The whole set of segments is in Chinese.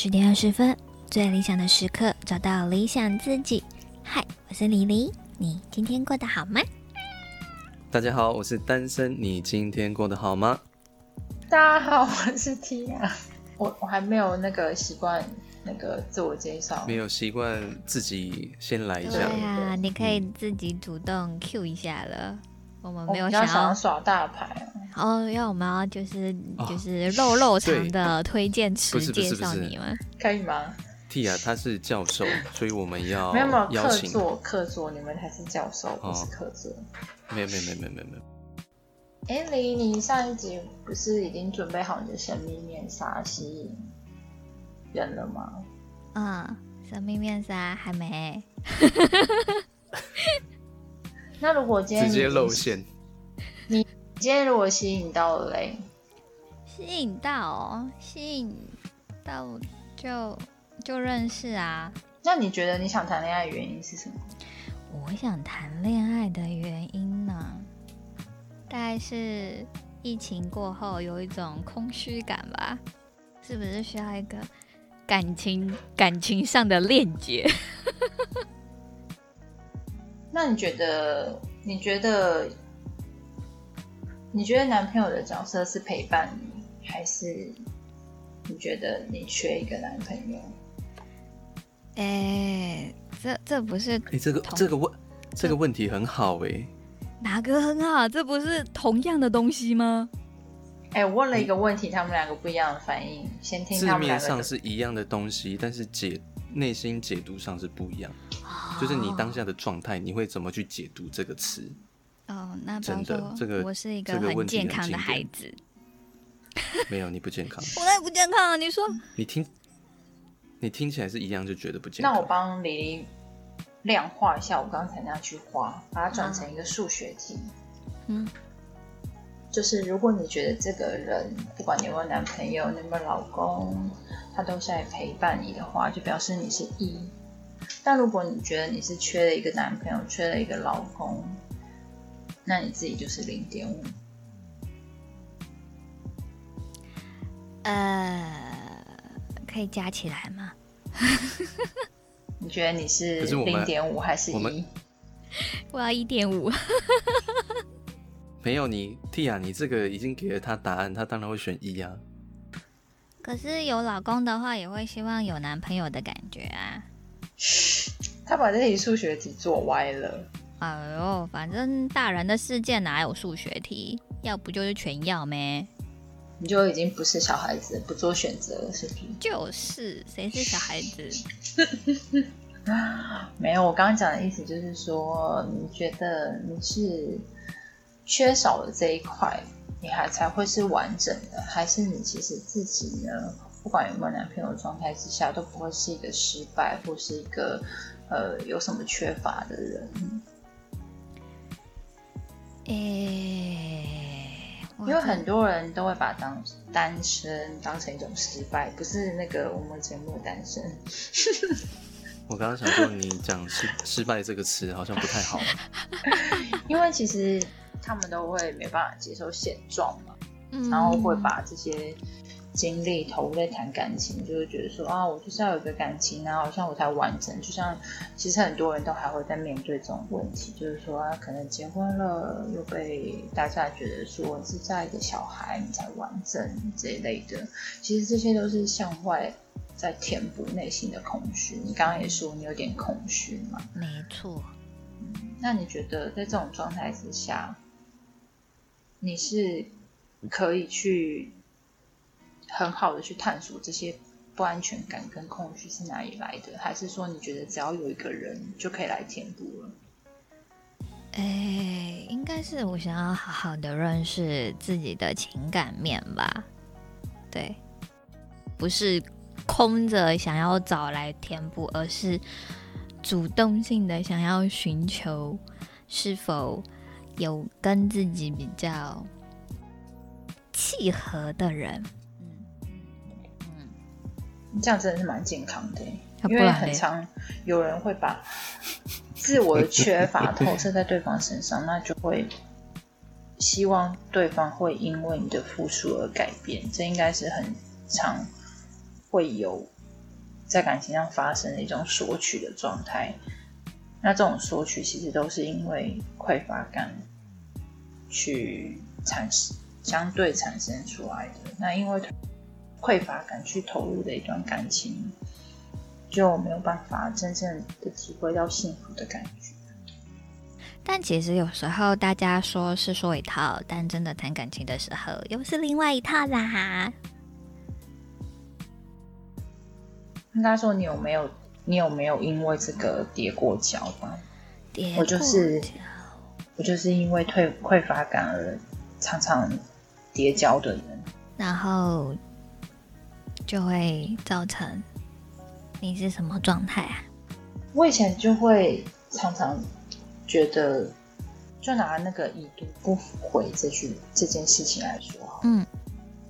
二十点二十分，最理想的时刻，找到理想自己。嗨，我是李黎，你今天过得好吗？大家好，我是单身，你今天过得好吗？大家好，我是 Tia，我我还没有那个习惯那个自我介绍，没有习惯自己先来一下。对啊，你可以自己主动 Q 一下了。我们没有想要，想要耍大牌哦，要我们要就是就是肉肉肠的推荐词介绍你们，可以吗？Tia 他是教授，所以我们要没有没有客座客座，你们才是教授，不是客座。没有没有没有没有没有。哎，李，你上一集不是已经准备好你的神秘面纱吸引人了吗？嗯，神秘面纱还没。那如果今天直接露馅，你今天如果吸引到了嘞，吸引到，吸引到就就认识啊。那你觉得你想谈恋爱的原因是什么？我想谈恋爱的原因呢、啊，大概是疫情过后有一种空虚感吧，是不是需要一个感情感情上的链接？那你觉得？你觉得？你觉得男朋友的角色是陪伴你，还是你觉得你缺一个男朋友？哎、欸，这这不是？哎、欸，这个这个问这个问题很好哎、欸。哪个很好？这不是同样的东西吗？哎、欸，我问了一个问题，欸、他们两个不一样的反应。先听他们两个。字面上是一样的东西，但是解内心解读上是不一样。就是你当下的状态，你会怎么去解读这个词？哦，那真的，这个我是一个很健康的孩子。没有，你不健康。我哪里不健康啊？你说？你听，你听起来是一样，就觉得不健康。那我帮李玲量化一下我刚才那句话，把它转成一个数学题。嗯，就是如果你觉得这个人，不管你有没有男朋友，你有没有老公，他都是在陪伴你的话，就表示你是一。但如果你觉得你是缺了一个男朋友，缺了一个老公，那你自己就是零点五。呃，可以加起来吗？你觉得你是零点五还是一？我要一点五。没有你，Tia，你这个已经给了他答案，他当然会选一啊。可是有老公的话，也会希望有男朋友的感觉啊。他把这题数学题做歪了。哎呦，反正大人的世界哪有数学题？要不就是全要咩？你就已经不是小孩子，不做选择了，是不是？就是，谁是小孩子？没有，我刚刚讲的意思就是说，你觉得你是缺少了这一块，你还才会是完整的，还是你其实自己呢？不管有没有男朋友的状态之下，都不会是一个失败或是一个呃有什么缺乏的人。诶、欸，因为很多人都会把当单身当成一种失败，不是那个我们节目的单身。我刚刚想说，你讲失失败这个词好像不太好，因为其实他们都会没办法接受现状嘛，嗯、然后会把这些。精力投入在谈感情，就会觉得说啊，我就是要有个感情啊，好像我才完整。就像其实很多人都还会在面对这种问题，就是说啊，可能结婚了又被大家觉得说是在一个小孩你才完整这一类的。其实这些都是向外在填补内心的空虚。你刚刚也说你有点空虚嘛？没错。嗯，那你觉得在这种状态之下，你是可以去？很好的去探索这些不安全感跟空虚是哪里来的，还是说你觉得只要有一个人就可以来填补了？哎、应该是我想要好好的认识自己的情感面吧。对，不是空着想要找来填补，而是主动性的想要寻求是否有跟自己比较契合的人。这样真的是蛮健康的，因为很常有人会把自我的缺乏投射在对方身上，那就会希望对方会因为你的付出而改变，这应该是很常会有在感情上发生的一种索取的状态。那这种索取其实都是因为匮乏感去产生，相对产生出来的。那因为匮乏感去投入的一段感情，就没有办法真正的体会到幸福的感觉。但其实有时候大家说是说一套，但真的谈感情的时候又是另外一套啦。应该说，你有没有，你有没有因为这个跌过跤吧？跌过我就是，我就是因为退匮乏感而常常跌跤的人，然后就会造成你是什么状态啊？我以前就会常常。觉得，就拿那个已读不回这句这件事情来说，嗯，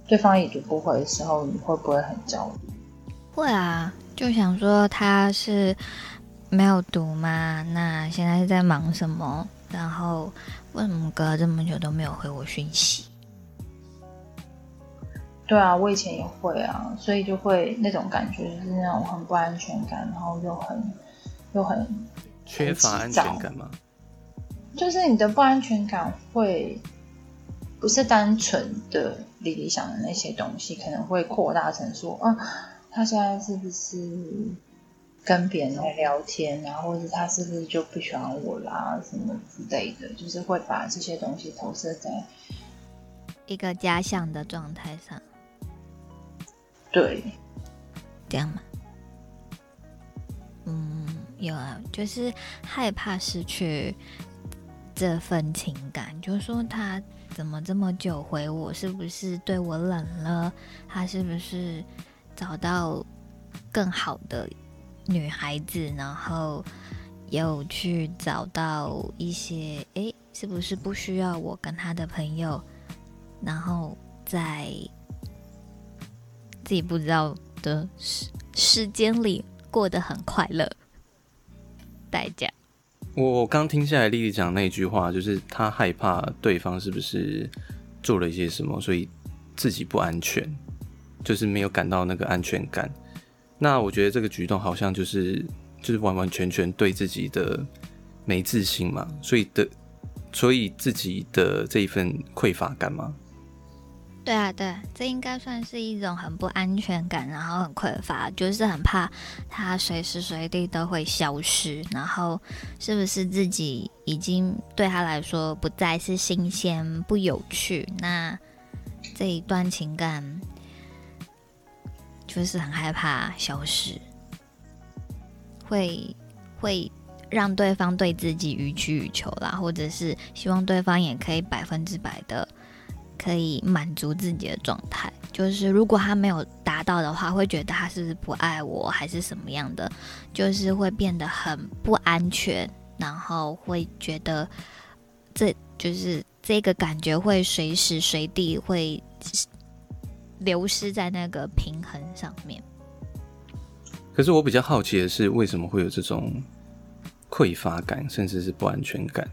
对方已读不回的时候，你会不会很焦虑？会啊，就想说他是没有读吗？那现在是在忙什么？然后为什么隔了这么久都没有回我讯息？对啊，我以前也会啊，所以就会那种感觉，就是那种很不安全感，然后又很又很缺乏安全感吗？就是你的不安全感会不是单纯的理理想的那些东西，可能会扩大成说，啊，他现在是不是跟别人在聊天啊，或者是他是不是就不喜欢我啦，什么之类的，就是会把这些东西投射在一个假想的状态上。对，这样吗？嗯，有啊，就是害怕失去。这份情感，就是说他怎么这么久回我？是不是对我冷了？他是不是找到更好的女孩子？然后又去找到一些，诶，是不是不需要我跟他的朋友？然后再自己不知道的时时间里过得很快乐，代价。我刚听下来，丽丽讲那句话，就是她害怕对方是不是做了一些什么，所以自己不安全，就是没有感到那个安全感。那我觉得这个举动好像就是就是完完全全对自己的没自信嘛，所以的所以自己的这一份匮乏感嘛。对啊，对，这应该算是一种很不安全感，然后很匮乏，就是很怕他随时随地都会消失，然后是不是自己已经对他来说不再是新鲜、不有趣？那这一段情感就是很害怕消失，会会让对方对自己予取予求啦，或者是希望对方也可以百分之百的。可以满足自己的状态，就是如果他没有达到的话，会觉得他是不是不爱我，还是什么样的，就是会变得很不安全，然后会觉得这就是这个感觉会随时随地会流失在那个平衡上面。可是我比较好奇的是，为什么会有这种匮乏感，甚至是不安全感？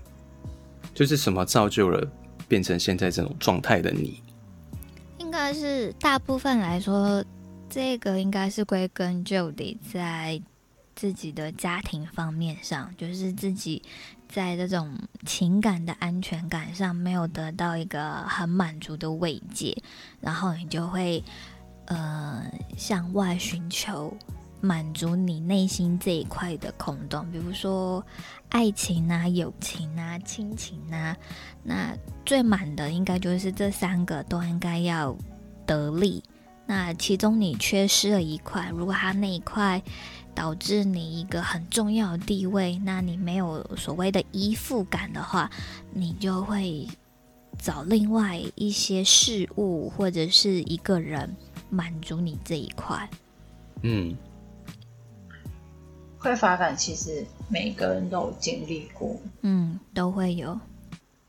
就是什么造就了？变成现在这种状态的你，应该是大部分来说，这个应该是归根究底在自己的家庭方面上，就是自己在这种情感的安全感上没有得到一个很满足的慰藉，然后你就会呃向外寻求。满足你内心这一块的空洞，比如说爱情啊、友情啊、亲情啊，那最满的应该就是这三个都应该要得力。那其中你缺失了一块，如果他那一块导致你一个很重要的地位，那你没有所谓的依附感的话，你就会找另外一些事物或者是一个人满足你这一块。嗯。匮乏感其实每个人都有经历过，嗯，都会有。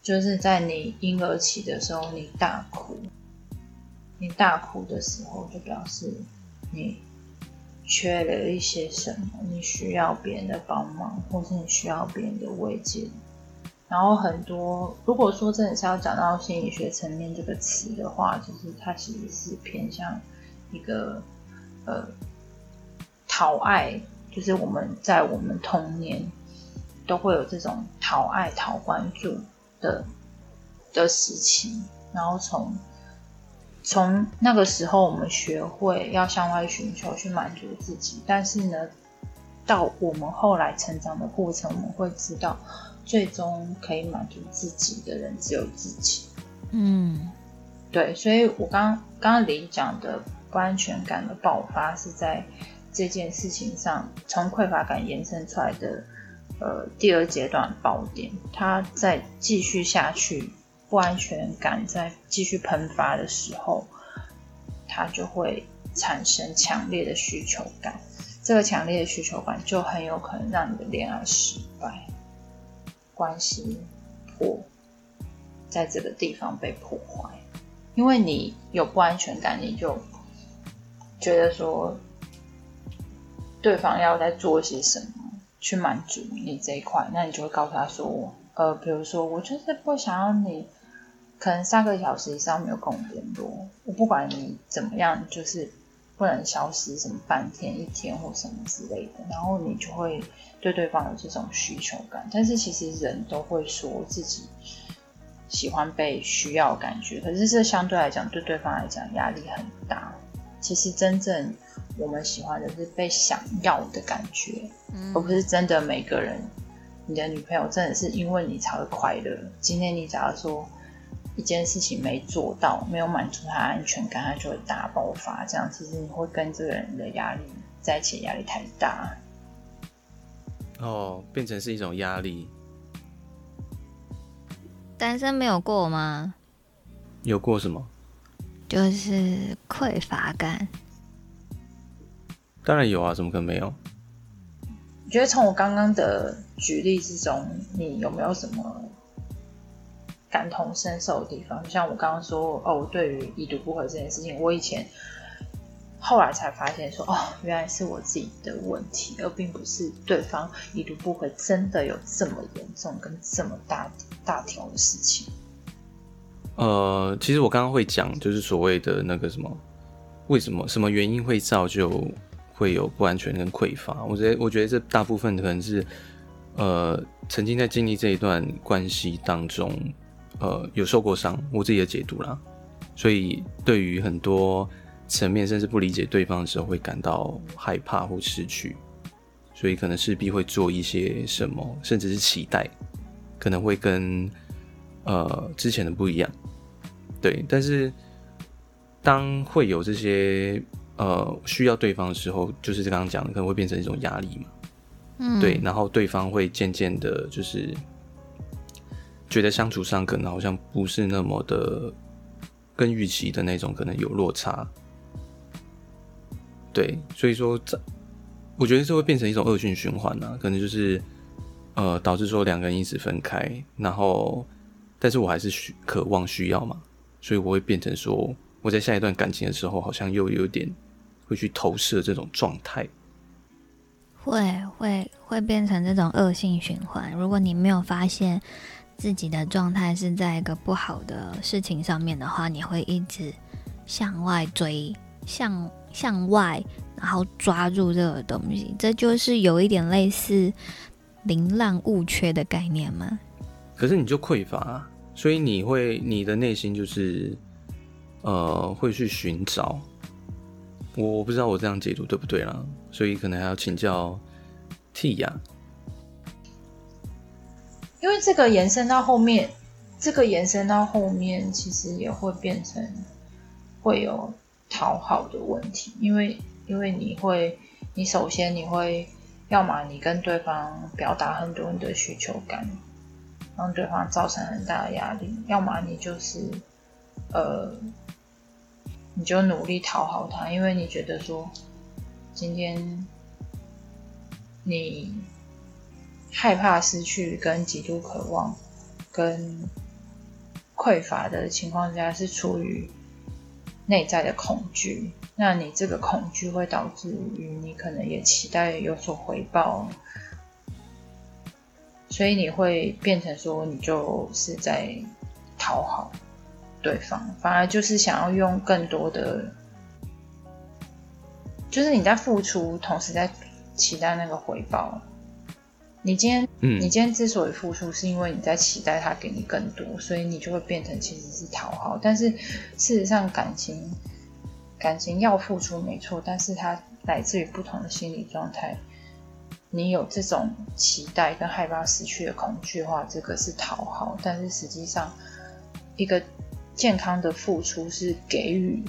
就是在你婴儿期的时候，你大哭，你大哭的时候，就表示你缺了一些什么，你需要别人的帮忙，或是你需要别人的慰藉。然后很多，如果说真的是要讲到心理学层面这个词的话，就是它其实是偏向一个呃。讨爱，就是我们在我们童年都会有这种讨爱、讨关注的的时期，然后从从那个时候，我们学会要向外寻求去满足自己，但是呢，到我们后来成长的过程，我们会知道，最终可以满足自己的人只有自己。嗯，对，所以我刚刚刚李讲的不安全感的爆发是在这件事情上，从匮乏感延伸出来的，呃，第二阶段爆点，它再继续下去。不安全感在继续喷发的时候，它就会产生强烈的需求感。这个强烈的需求感就很有可能让你的恋爱失败，关系破，在这个地方被破坏。因为你有不安全感，你就觉得说，对方要在做些什么去满足你这一块，那你就会告诉他说，呃，比如说，我就是不想要你。可能三个小时以上没有跟我联络，我不管你怎么样，就是不能消失什么半天、一天或什么之类的，然后你就会对对方有这种需求感。但是其实人都会说自己喜欢被需要感觉，可是这相对来讲对对方来讲压力很大。其实真正我们喜欢的是被想要的感觉，嗯、而不是真的每个人。你的女朋友真的是因为你才会快乐。今天你假如说。一件事情没做到，没有满足他安全感，他就会大爆发。这样其实你会跟这个人的压力在一起，压力太大。哦，变成是一种压力。单身没有过吗？有过什么？就是匮乏感。当然有啊，怎么可能没有？你觉得从我刚刚的举例之中，你有没有什么？感同身受的地方，就像我刚刚说哦，我对于已读不回这件事情，我以前后来才发现说哦，原来是我自己的问题，而并不是对方已读不回真的有这么严重跟这么大大条的事情。呃，其实我刚刚会讲，就是所谓的那个什么，为什么什么原因会造就会有不安全跟匮乏？我觉得，我觉得这大部分可能是呃，曾经在经历这一段关系当中。呃，有受过伤，我自己的解读啦，所以对于很多层面，甚至不理解对方的时候，会感到害怕或失去，所以可能势必会做一些什么，甚至是期待，可能会跟呃之前的不一样，对。但是当会有这些呃需要对方的时候，就是刚刚讲的，可能会变成一种压力嘛，嗯，对。然后对方会渐渐的，就是。觉得相处上可能好像不是那么的跟预期的那种，可能有落差。对，所以说这我觉得这会变成一种恶性循环啊，可能就是呃导致说两个人一直分开，然后但是我还是需渴望需要嘛，所以我会变成说我在下一段感情的时候，好像又有点会去投射这种状态，会会会变成这种恶性循环。如果你没有发现。自己的状态是在一个不好的事情上面的话，你会一直向外追，向向外，然后抓住这个东西，这就是有一点类似零滥误缺的概念吗？可是你就匮乏，所以你会你的内心就是呃会去寻找，我我不知道我这样解读对不对啦，所以可能还要请教 T 呀。因为这个延伸到后面，这个延伸到后面，其实也会变成会有讨好的问题。因为，因为你会，你首先你会，要么你跟对方表达很多你的需求感，让对方造成很大的压力；要么你就是，呃，你就努力讨好他，因为你觉得说，今天你。害怕失去，跟极度渴望，跟匮乏的情况下，是出于内在的恐惧。那你这个恐惧会导致于你可能也期待有所回报，所以你会变成说，你就是在讨好对方，反而就是想要用更多的就是你在付出，同时在期待那个回报。你今天，嗯，你今天之所以付出，是因为你在期待他给你更多，所以你就会变成其实是讨好。但是事实上，感情，感情要付出没错，但是它来自于不同的心理状态。你有这种期待跟害怕失去的恐惧的话，这个是讨好。但是实际上，一个健康的付出是给予。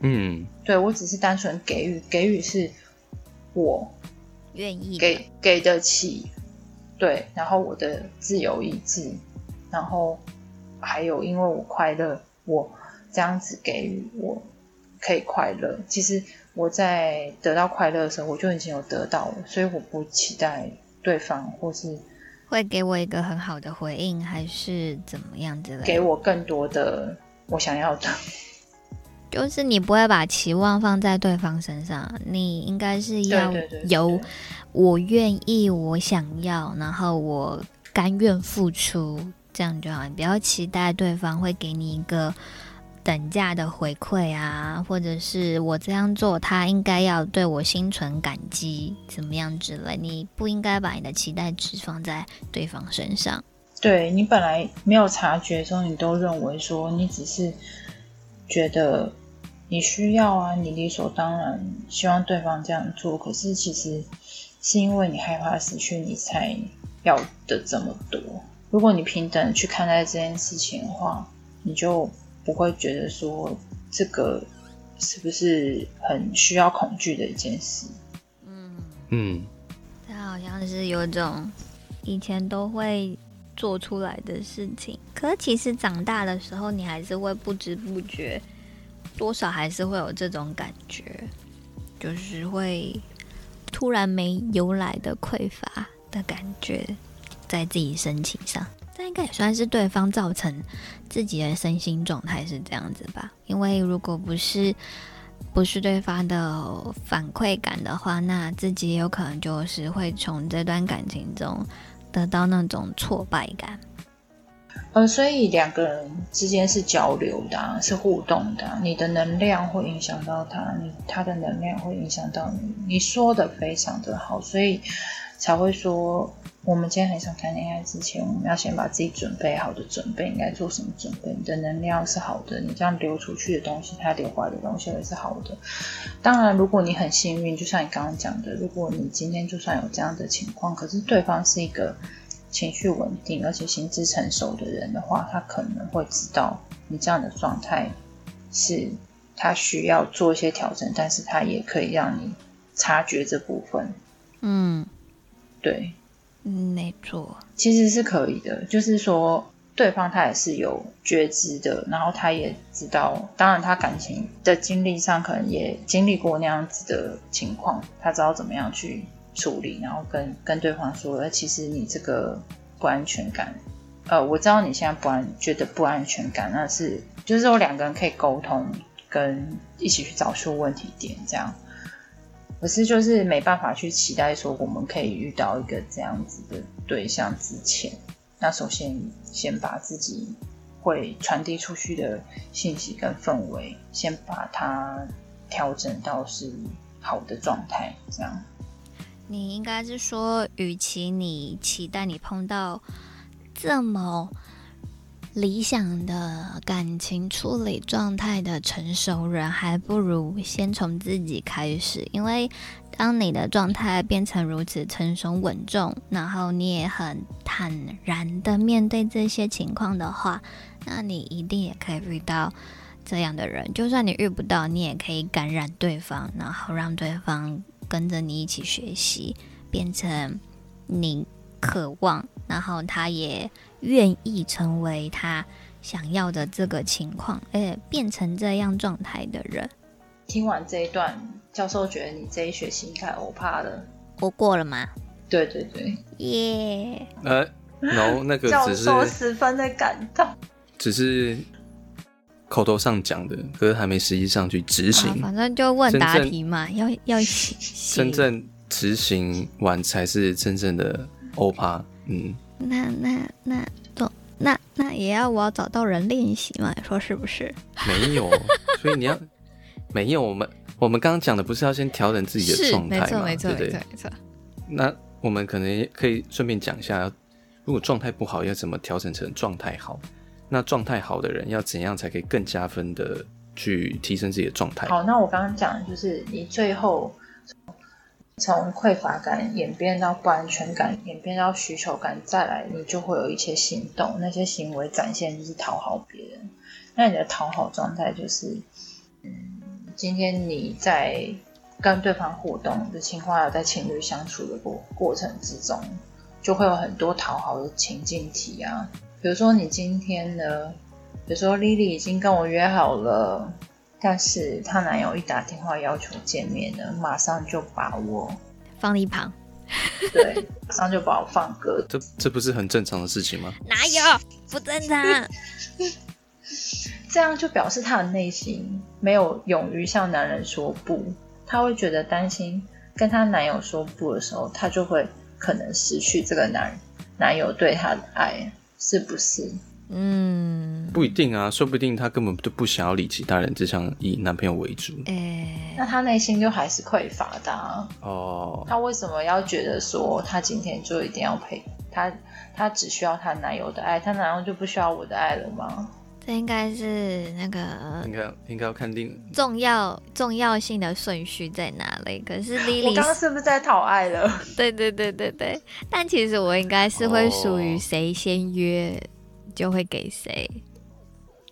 嗯，对，我只是单纯给予，给予是我愿意给给得起。对，然后我的自由意志，然后还有因为我快乐，我这样子给予，我可以快乐。其实我在得到快乐的时候，我就已经有得到了，所以我不期待对方或是会给我一个很好的回应，还是怎么样之类的，给我更多的我想要的。就是你不会把期望放在对方身上，你应该是要由我愿意，我想要，然后我甘愿付出，这样就好。你不要期待对方会给你一个等价的回馈啊，或者是我这样做，他应该要对我心存感激，怎么样之类。你不应该把你的期待值放在对方身上。对，你本来没有察觉的时候，你都认为说你只是。觉得你需要啊，你理所当然希望对方这样做，可是其实是因为你害怕失去，你才要的这么多。如果你平等去看待这件事情的话，你就不会觉得说这个是不是很需要恐惧的一件事。嗯嗯，他好像是有种以前都会。做出来的事情，可是其实长大的时候，你还是会不知不觉，多少还是会有这种感觉，就是会突然没由来的匮乏的感觉，在自己身体上。那应该也算是对方造成自己的身心状态是这样子吧？因为如果不是不是对方的反馈感的话，那自己有可能就是会从这段感情中。得到那种挫败感，呃，所以两个人之间是交流的，是互动的。你的能量会影响到他，你他的能量会影响到你。你说的非常的好，所以才会说。我们今天很想谈恋爱之前，我们要先把自己准备好的准备，应该做什么准备？你的能量是好的，你这样流出去的东西，它流回来的东西也是好的。当然，如果你很幸运，就像你刚刚讲的，如果你今天就算有这样的情况，可是对方是一个情绪稳定而且心智成熟的人的话，他可能会知道你这样的状态是他需要做一些调整，但是他也可以让你察觉这部分。嗯，对。嗯，没错，其实是可以的。就是说，对方他也是有觉知的，然后他也知道，当然他感情的经历上可能也经历过那样子的情况，他知道怎么样去处理，然后跟跟对方说，呃，其实你这个不安全感，呃，我知道你现在不安，觉得不安全感，那是就是说两个人可以沟通，跟一起去找出问题点，这样。可是就是没办法去期待说我们可以遇到一个这样子的对象之前，那首先先把自己会传递出去的信息跟氛围，先把它调整到是好的状态，这样。你应该是说，与其你期待你碰到这么理想的感情处理状态的成熟人，还不如先从自己开始。因为当你的状态变成如此成熟稳重，然后你也很坦然的面对这些情况的话，那你一定也可以遇到这样的人。就算你遇不到，你也可以感染对方，然后让对方跟着你一起学习，变成你渴望，然后他也。愿意成为他想要的这个情况，而且变成这样状态的人。听完这一段，教授觉得你这一学期应该欧趴了。我过了吗？对对对，耶、yeah！呃然后那个 只是教授十分的感动，只是口头上讲的，可是还没实际上去执行。反正就问答题嘛，要要真正执行完才是真正的欧趴。嗯。那那那都那那也要我要找到人练习嘛？你说是不是？没有，所以你要没有我们我们刚刚讲的不是要先调整自己的状态吗？没错，没错，对对没错，没错。那我们可能也可以顺便讲一下，如果状态不好，要怎么调整成状态好？那状态好的人要怎样才可以更加分的去提升自己的状态？好，那我刚刚讲的就是你最后从匮乏感演变到不安全感，演变到需求感，再来你就会有一些行动，那些行为展现就是讨好别人。那你的讨好状态就是，嗯，今天你在跟对方互动的情况，在情侣相处的过过程之中，就会有很多讨好的情境题啊。比如说你今天呢，比如说 Lily 已经跟我约好了，但是她男友一打电话要求见面呢，马上就把我放一旁，对，马上就把我放鸽。这这不是很正常的事情吗？哪有不正常？这样就表示她的内心没有勇于向男人说不，她会觉得担心跟她男友说不的时候，她就会可能失去这个男男友对她的爱。是不是？嗯，不一定啊，说不定他根本就不想要理其他人，只想以男朋友为主。哎、欸，那他内心就还是匮乏的、啊、哦。他为什么要觉得说他今天就一定要陪他？他只需要他男友的爱，他男友就不需要我的爱了吗？这应该是那个应该应该要看定重要重要性的顺序在哪里。可是 Lily，我刚刚是不是在讨爱了？对对对对对。但其实我应该是会属于谁先约就会给谁。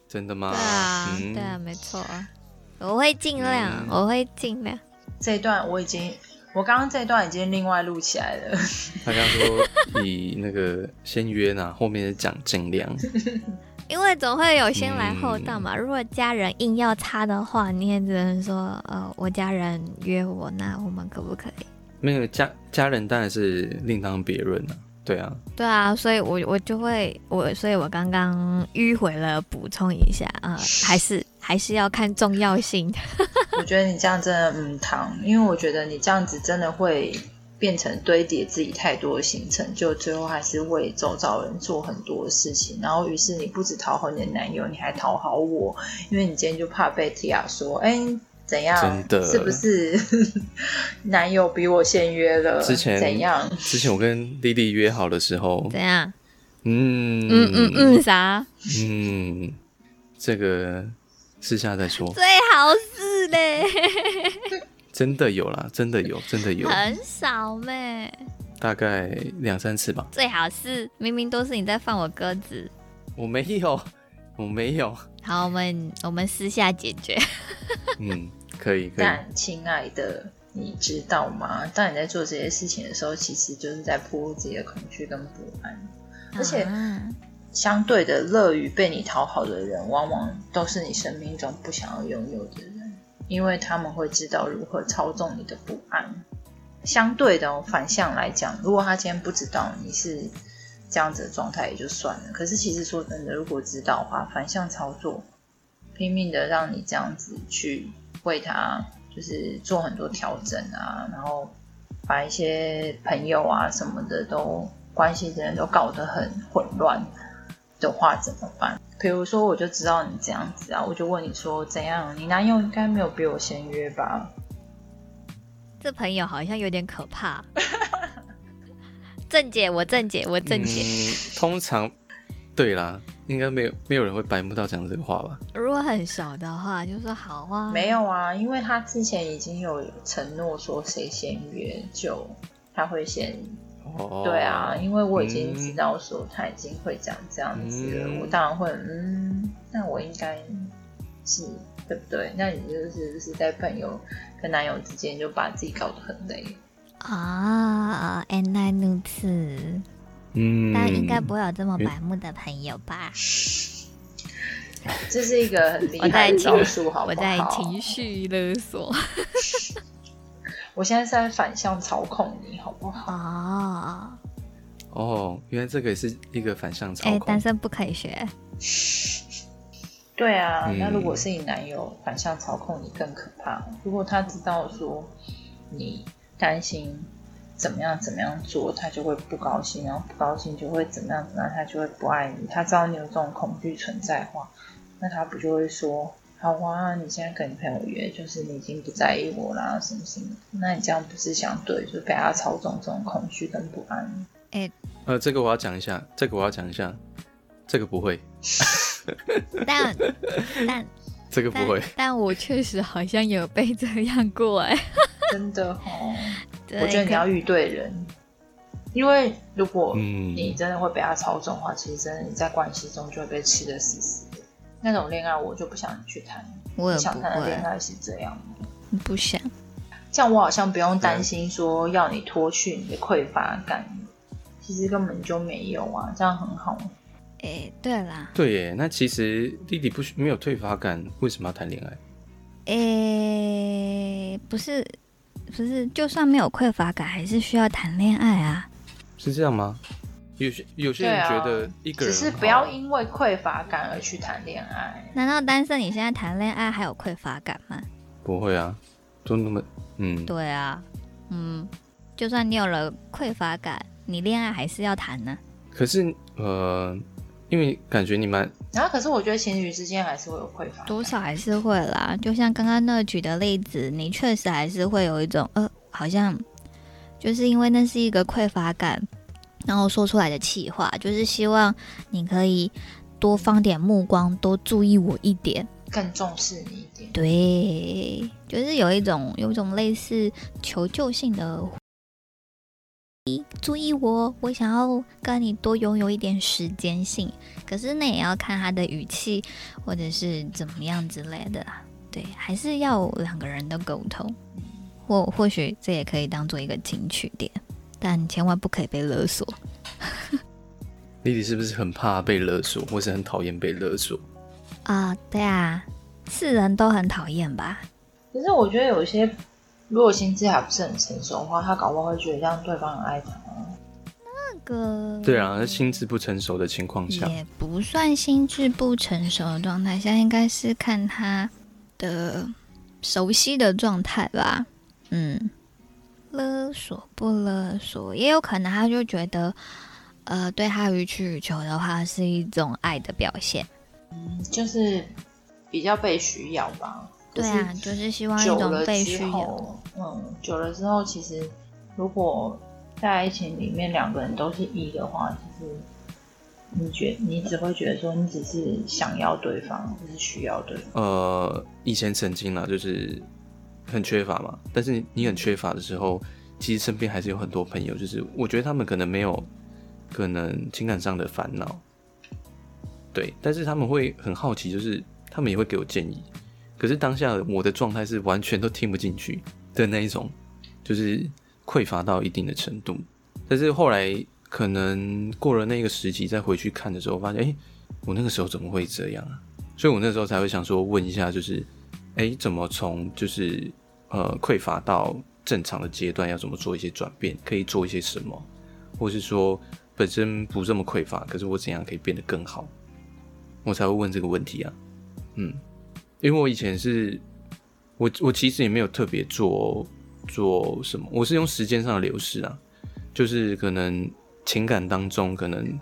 真的吗？对啊，嗯、对啊，没错。我会尽量，嗯、我会尽量。这一段我已经，我刚刚这一段已经另外录起来了。他刚说以那个先约呢，后面是讲尽量。因为总会有先来后到嘛。嗯、如果家人硬要插的话，你也只能说，呃，我家人约我，那我们可不可以？没有家家人当然是另当别论了。对啊，对啊，所以我我就会我，所以我刚刚迂回了补充一下啊、呃，还是还是要看重要性。我觉得你这样真的嗯，糖，因为我觉得你这样子真的会。变成堆叠自己太多的行程，就最后还是为周遭人做很多的事情，然后于是你不止讨好你的男友，你还讨好我，因为你今天就怕被 Tia 说，哎，怎样？真的是不是 男友比我先约了？之前怎样？之前我跟丽丽约好的时候，怎样？嗯嗯嗯嗯啥？嗯，这个私下再说。最好是嘞。真的有啦，真的有，真的有，很少咩，大概两三次吧。最好是明明都是你在放我鸽子，我没有，我没有。好，我们我们私下解决。嗯，可以，可以。但亲爱的，你知道吗？当你在做这些事情的时候，其实就是在暴露自己的恐惧跟不安，而且相对的，乐于被你讨好的人，往往都是你生命中不想要拥有的人。因为他们会知道如何操纵你的不安。相对的哦，反向来讲，如果他今天不知道你是这样子的状态，也就算了。可是其实说真的，如果知道的话，反向操作，拼命的让你这样子去为他，就是做很多调整啊，然后把一些朋友啊什么的都关系的人都搞得很混乱的话，怎么办？比如说，我就知道你这样子啊，我就问你说怎样？你男友应该没有比我先约吧？这朋友好像有点可怕。正解，我正解，我正解。嗯，通常，对啦，应该没有没有人会白目到讲这个话吧？如果很小的话，就说好啊。没有啊，因为他之前已经有承诺说谁先约就他会先。Oh, 对啊，因为我已经知道说他已经会讲这样子了，嗯、我当然会嗯，那我应该是对不对？那你就是就是在朋友跟男友之间就把自己搞得很累啊，原来如此，嗯，但应该不会有这么白目的朋友吧？这是一个很厉害的招数，好不好？我在情绪勒索。我现在是在反向操控你，好不好？啊，哦，原来这个也是一个反向操控。哎，单身不可以学。对啊，嗯、那如果是你男友反向操控你更可怕。如果他知道说你担心怎么样怎么样做，他就会不高兴，然后不高兴就会怎么样怎么样，他就会不爱你。他知道你有这种恐惧存在的话，那他不就会说？好啊，你现在跟你朋友约，就是你已经不在意我啦，什么什么，那你这样不是想对，就被他操纵这种恐惧跟不安。哎、欸，呃，这个我要讲一下，这个我要讲一下，这个不会，但但这个不会，但，但我确实好像有被这样过哎，真的哦，我觉得你要遇对人。因为如果你真的会被他操纵的话，嗯、其实真的你在关系中就会被吃的死死的。那种恋爱我就不想去谈。我也想谈的恋爱是这样。不想。这样我好像不用担心说要你脱去你的匮乏感，其实根本就没有啊，这样很好。哎、欸，对啦。对耶，那其实弟弟不需没有匮乏感，为什么要谈恋爱？哎、欸，不是，不是，就算没有匮乏感，还是需要谈恋爱啊。是这样吗？有些有些人觉得一个人、啊、只是不要因为匮乏感而去谈恋爱。难道单身你现在谈恋爱还有匮乏感吗？不会啊，就那么嗯。对啊，嗯，就算你有了匮乏感，你恋爱还是要谈呢。可是呃，因为感觉你们，然后可是我觉得情侣之间还是会有匮乏，多少还是会啦。就像刚刚那举的例子，你确实还是会有一种呃，好像。就是因为那是一个匮乏感，然后说出来的气话，就是希望你可以多放点目光，多注意我一点，更重视你一点。对，就是有一种有一种类似求救性的，注意我，我想要跟你多拥有一点时间性。可是那也要看他的语气或者是怎么样之类的，对，还是要两个人的沟通。或或许这也可以当做一个情趣点，但千万不可以被勒索。丽丽是不是很怕被勒索，或是很讨厌被勒索？啊、呃，对啊，是人都很讨厌吧？可是我觉得有一些，如果心智还不是很成熟的话，他搞不好会觉得这样对方很爱他。那个，对啊，心智不成熟的情况下，也不算心智不成熟的状态下，应该是看他的熟悉的状态吧。嗯，勒索不勒索，也有可能他就觉得，呃，对他予取予求的话是一种爱的表现，嗯，就是比较被需要吧。对啊，就是希望一种被需要。嗯，久了之后，其实如果在爱情里面两个人都是一的话，其实你觉你只会觉得说，你只是想要对方，就是需要对方。呃，以前曾经呢，就是。很缺乏嘛，但是你很缺乏的时候，其实身边还是有很多朋友，就是我觉得他们可能没有可能情感上的烦恼，对，但是他们会很好奇，就是他们也会给我建议，可是当下我的状态是完全都听不进去的那一种，就是匮乏到一定的程度。但是后来可能过了那个时期再回去看的时候，发现，欸，我那个时候怎么会这样啊？所以我那时候才会想说问一下，就是。哎，怎么从就是呃匮乏到正常的阶段，要怎么做一些转变？可以做一些什么？或是说本身不这么匮乏，可是我怎样可以变得更好？我才会问这个问题啊。嗯，因为我以前是，我我其实也没有特别做做什么，我是用时间上的流逝啊，就是可能情感当中，可能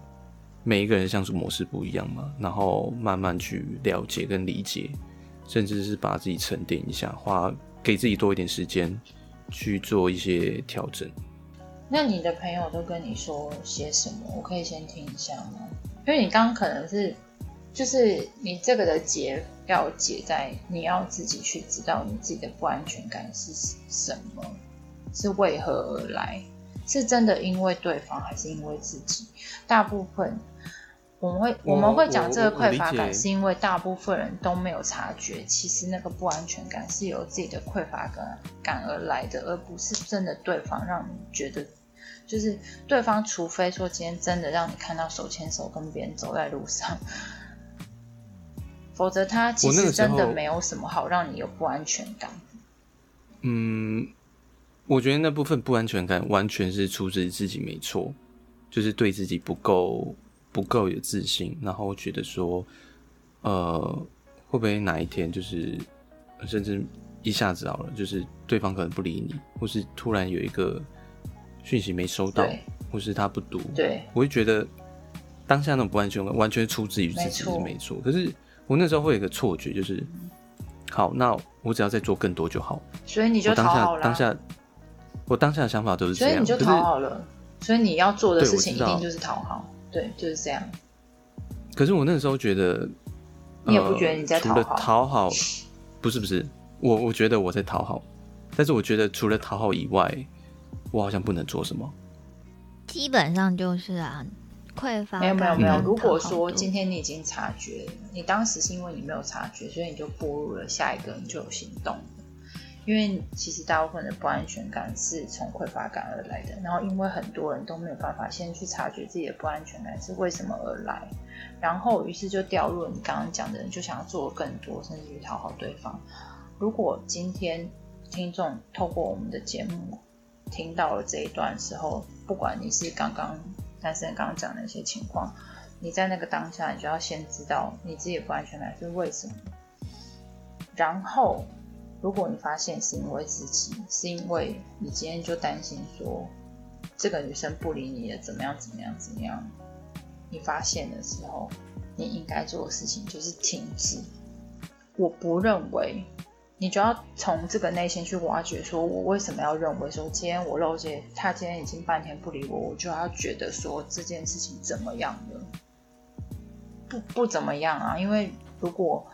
每一个人相处模式不一样嘛，然后慢慢去了解跟理解。甚至是把自己沉淀一下，花给自己多一点时间去做一些调整。那你的朋友都跟你说些什么？我可以先听一下吗？因为你刚刚可能是，就是你这个的结要解在你要自己去知道你自己的不安全感是什么，是为何而来？是真的因为对方，还是因为自己？大部分。我们会我们会讲这个匮乏感，是因为大部分人都没有察觉，其实那个不安全感是由自己的匮乏感感而来的，而不是真的对方让你觉得，就是对方，除非说今天真的让你看到手牵手跟别人走在路上，否则他其实真的没有什么好让你有不安全感。嗯，我觉得那部分不安全感完全是出自于自己没错，就是对自己不够。不够有自信，然后觉得说，呃，会不会哪一天就是，甚至一下子好了，就是对方可能不理你，或是突然有一个讯息没收到，或是他不读，对，我会觉得当下那种不安全感完全出自于自己是没错。可是我那时候会有一个错觉，就是好，那我只要再做更多就好。所以你就讨好了。当下，当下，我当下的想法都是这样。所以你就讨好了。所以你要做的事情一定就是讨好。对，就是这样。可是我那个时候觉得，你也不觉得你在讨好？讨好，不是不是，我我觉得我在讨好，但是我觉得除了讨好以外，我好像不能做什么。基本上就是啊。匮乏。没有没有没有。如果说今天你已经察觉，你当时是因为你没有察觉，所以你就步入了下一个，你就有行动。因为其实大部分的不安全感是从匮乏感而来的。然后因为很多人都没有办法先去察觉自己的不安全感是为什么而来，然后于是就掉入了你刚刚讲的，人就想要做更多，甚至于讨好对方。如果今天听众透过我们的节目听到了这一段时候，不管你是刚刚。但是你刚刚讲的一些情况，你在那个当下，你就要先知道你自己不安全感是为什么。然后，如果你发现是因为自己，是因为你今天就担心说这个女生不理你了，怎么样，怎么样，怎么样？你发现的时候，你应该做的事情就是停止。我不认为。你就要从这个内心去挖掘，说我为什么要认为说今天我肉姐他今天已经半天不理我，我就要觉得说这件事情怎么样了？不不怎么样啊，因为如果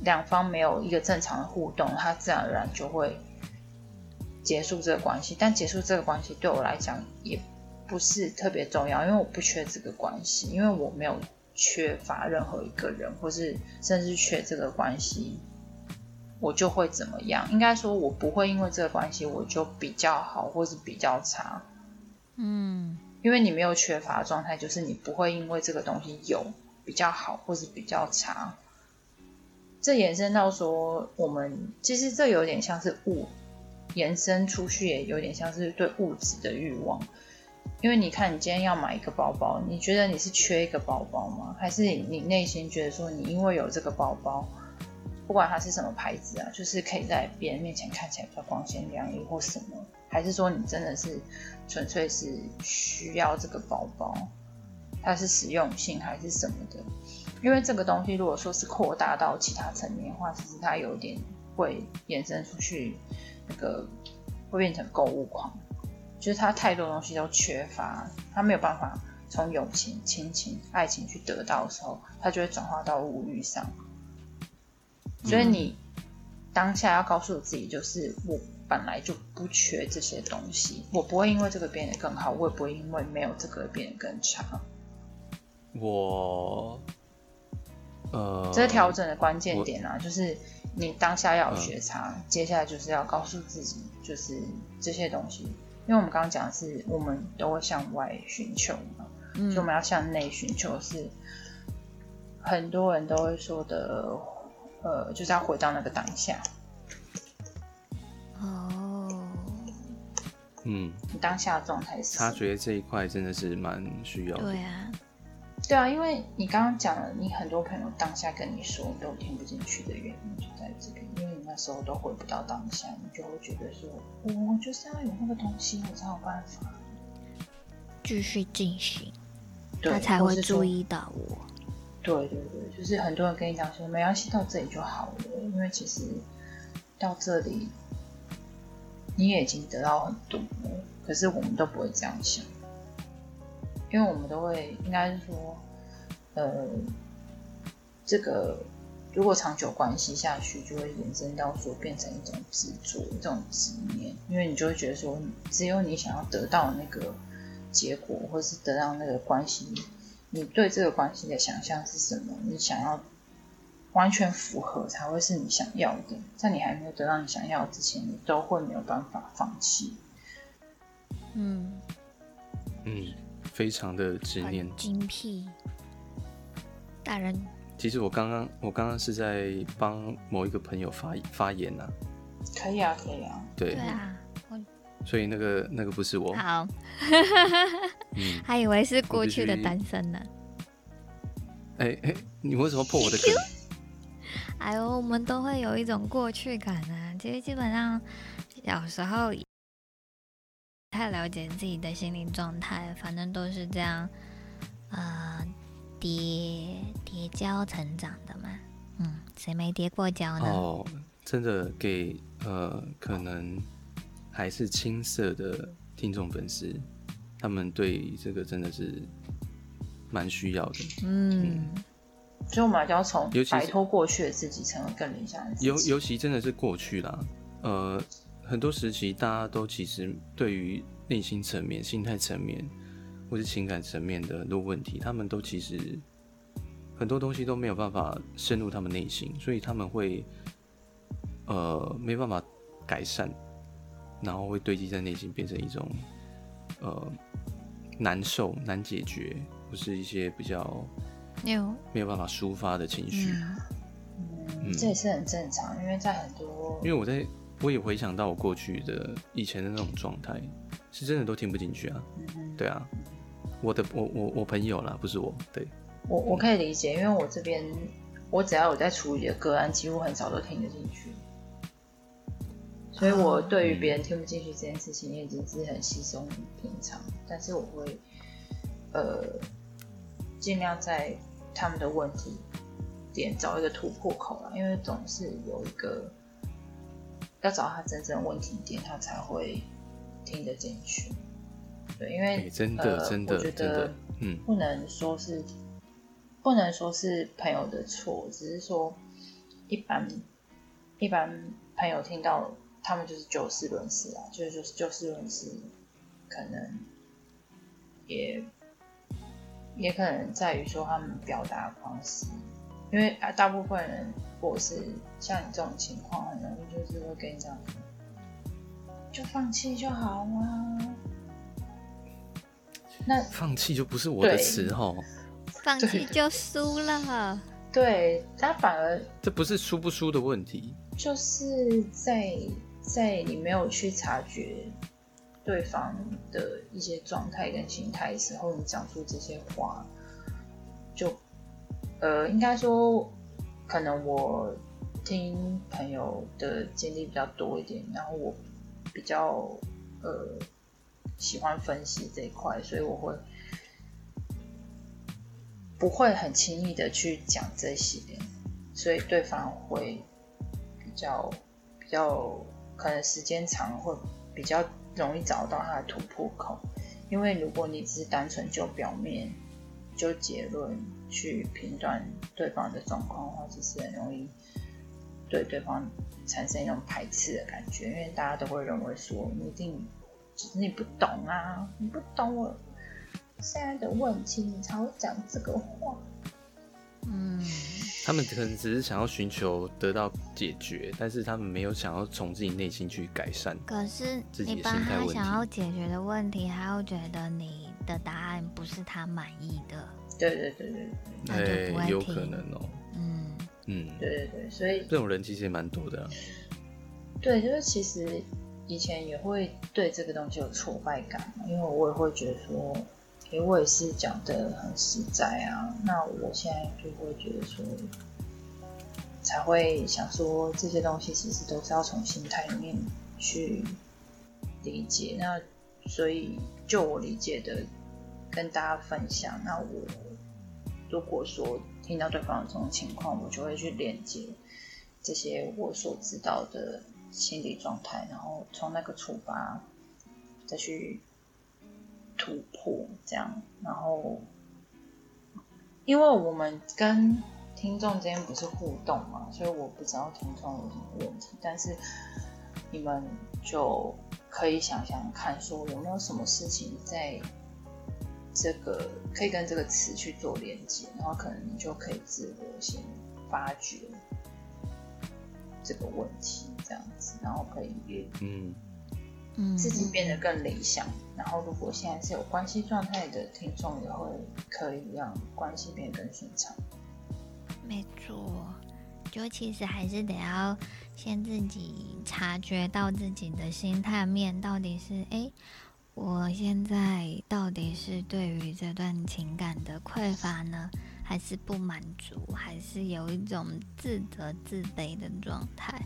两方没有一个正常的互动，他自然而然就会结束这个关系。但结束这个关系对我来讲也不是特别重要，因为我不缺这个关系，因为我没有缺乏任何一个人，或是甚至缺这个关系。我就会怎么样？应该说，我不会因为这个关系我就比较好，或是比较差。嗯，因为你没有缺乏的状态，就是你不会因为这个东西有比较好，或是比较差。这延伸到说，我们其实这有点像是物延伸出去，也有点像是对物质的欲望。因为你看，你今天要买一个包包，你觉得你是缺一个包包吗？还是你内心觉得说，你因为有这个包包？不管它是什么牌子啊，就是可以在别人面前看起来比较光鲜亮丽或什么，还是说你真的是纯粹是需要这个包包，它是实用性还是什么的？因为这个东西如果说是扩大到其他层面的话，其实它有点会延伸出去，那个会变成购物狂，就是它太多东西都缺乏，它没有办法从友情、亲情、爱情去得到的时候，它就会转化到物欲上。所以你当下要告诉自己，就是我本来就不缺这些东西，我不会因为这个变得更好，我也不会因为没有这个变得更差。我，呃，这是调整的关键点啊，就是你当下要有觉察，嗯，接下来就是要告诉自己，就是这些东西，因为我们刚刚讲的是我们都会向外寻求嘛，嗯，所以我们要向内寻求，是很多人都会说的。呃，就是要回到那个当下。哦，嗯，你当下的状态是察觉这一块真的是蛮需要的。对啊，对啊，因为你刚刚讲了，你很多朋友当下跟你说，你都听不进去的原因就在这边，因为你那时候都回不到当下，你就会觉得说，我就是要有那个东西，我才有办法继续进行，他才会注意到我。对对对，就是很多人跟你讲说没关系，到这里就好了，因为其实到这里你也已经得到很多了，可是我们都不会这样想，因为我们都会应该是说，呃，这个如果长久关系下去，就会延伸到说变成一种执着、一种执念，因为你就会觉得说，只有你想要得到那个结果，或是得到那个关系。你对这个关系的想象是什么？你想要完全符合才会是你想要的。在你还没有得到你想要之前，你都会没有办法放弃。嗯嗯，非常的执念，精辟。大人，其实我刚刚我刚刚是在帮某一个朋友发发言呐、啊。可以啊，可以啊。对。对啊。所以那个那个不是我，好，嗯，还以为是过去的单身呢。哎哎、欸欸，你为什么破我的梗？哎呦，我们都会有一种过去感啊。其实基本上小时候不太了解自己的心理状态，反正都是这样，呃，叠叠交成长的嘛。嗯，谁没叠过跤呢？哦，真的给呃，可能还是青涩的听众粉丝，他们对这个真的是蛮需要的。嗯，所以我们还要从摆脱过去的自己，成为更理想的自己。尤尤其真的是过去啦，呃，很多时期大家都其实对于内心层面、心态层面或是情感层面的很多问题，他们都其实。很多东西都没有办法深入他们内心，所以他们会，呃，没办法改善，然后会堆积在内心，变成一种，呃，难受、难解决，或是一些比较没有办法抒发的情绪。嗯，这也是很正常，因为在很多，因为我在，我也回想到我过去的以前的那种状态，是真的都听不进去啊。对啊，我的，我我我朋友啦，不是我，对。我我可以理解，因为我这边我只要有在处理的个案，几乎很少都听得进去，所以我对于别人听不进去这件事情，也已经是很稀松平常。但是我会呃尽量在他们的问题点找一个突破口啦，因为总是有一个要找他真正问题点，他才会听得进去。对，因为、欸、真的、呃、真的我觉得嗯不能说是。不能说是朋友的错，只是说一般一般朋友听到他们就是就事论事啊，就是就是就事论事，可能也也可能在于说他们表达方式，因为啊大部分人如果是像你这种情况，很容易就是会跟你讲，就放弃就好啊，那放弃就不是我的词吼。放弃就输了，对，他反而这不是输不输的问题，就是在在你没有去察觉对方的一些状态跟心态时候，你讲出这些话，就呃，应该说，可能我听朋友的经历比较多一点，然后我比较呃喜欢分析这一块，所以我会。不会很轻易的去讲这些，所以对方会比较比较可能时间长会比较容易找到他的突破口，因为如果你只是单纯就表面就结论去评断对方的状况的话，其实很容易对对方产生一种排斥的感觉，因为大家都会认为说你一定只是你不懂啊，你不懂我。现在的问题，你才会讲这个话。嗯，他们可能只是想要寻求得到解决，但是他们没有想要从自己内心去改善。可是你帮他想要解决的问题，他又觉得你的答案不是他满意的。对对对对，那就不会听。有可能哦。嗯嗯，对对对，所以这种人其实也蛮多的啊。对，就是其实以前也会对这个东西有挫败感，因为我也会觉得说。因为我也是讲的很实在啊，那我现在就会觉得说，才会想说这些东西其实都是要从心态里面去理解。那所以就我理解的跟大家分享。那我如果说听到对方的这种情况，我就会去连接这些我所知道的心理状态，然后从那个出发再去。突破这样，然后，因为我们跟听众之间不是互动嘛，所以我不知道听众有什么问题。但是你们就可以想想看，说有没有什么事情在这个可以跟这个词去做连接，然后可能你就可以自我先发掘这个问题，这样子，然后可以嗯。自己变得更理想，然后如果现在是有关系状态的听众，也会可以让关系变得更顺畅。没错，就其实还是得要先自己察觉到自己的心态面到底是，哎，我现在到底是对于这段情感的匮乏呢，还是不满足，还是有一种自责自卑的状态？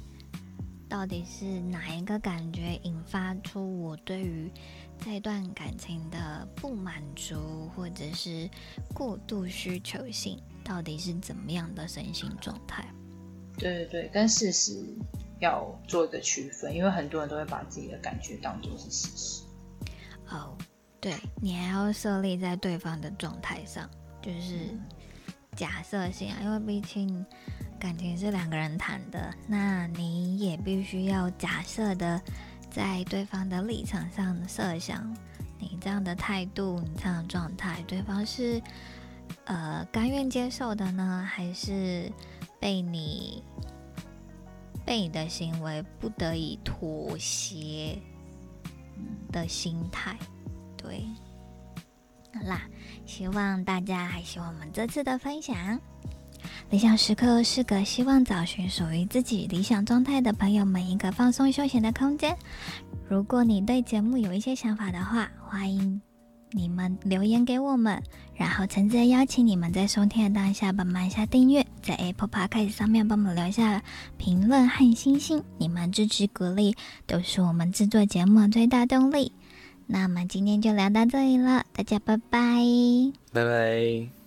到底是哪一个感觉引发出我对于这段感情的不满足，或者是过度需求性？到底是怎么样的身心状态？对对对，跟事实要做一个区分，因为很多人都会把自己的感觉当做是事实。哦，对，你还要设立在对方的状态上，就是假设性啊，因为毕竟感情是两个人谈的，那你也必须要假设的在对方的立场上设想，你这样的态度，你这样的状态，对方是呃甘愿接受的呢，还是？被你被你的行为不得已妥协的心态，对，好啦，希望大家还喜欢我们这次的分享。理想时刻是个希望找寻属于自己理想状态的朋友们一个放松休闲的空间。如果你对节目有一些想法的话，欢迎。你们留言给我们，然后诚挚邀请你们在收听的当下帮忙一下订阅，在 Apple Podcast 上面帮忙留下评论和星星，你们支持鼓励都是我们制作节目的最大动力。那我们今天就聊到这里了，大家拜拜，拜拜。